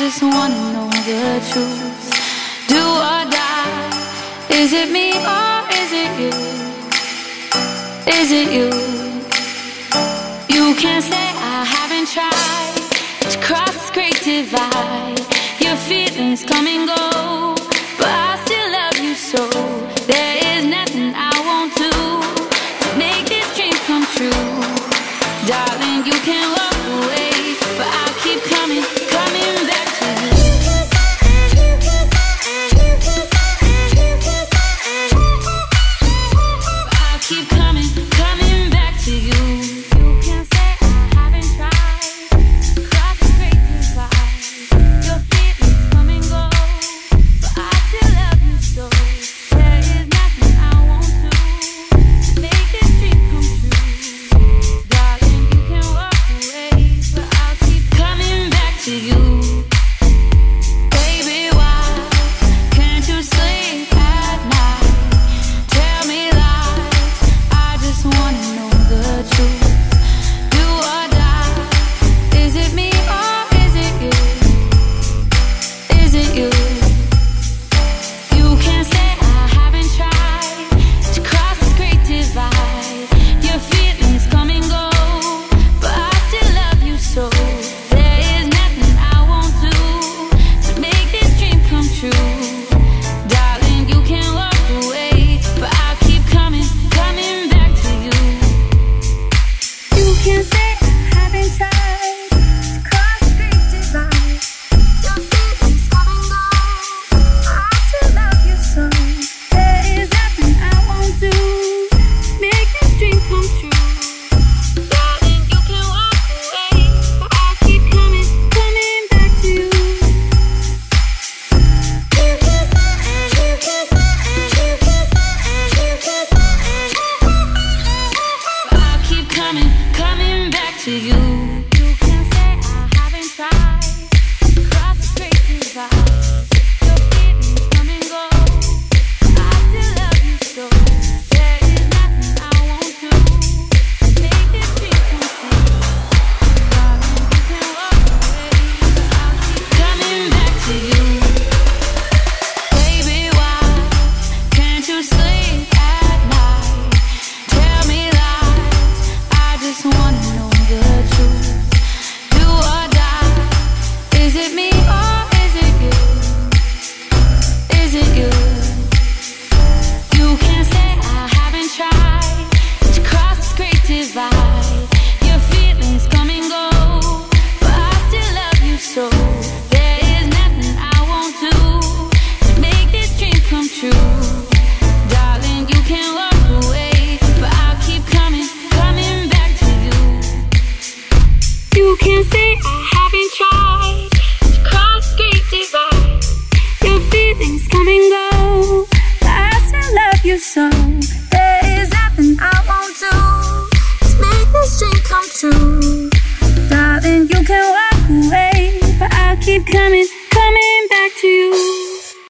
just wanna know the truth. Do or die. Is it me or is it you? Is it you? You can't say I haven't tried to cross this great divide. Your feelings come and go. to you. coming.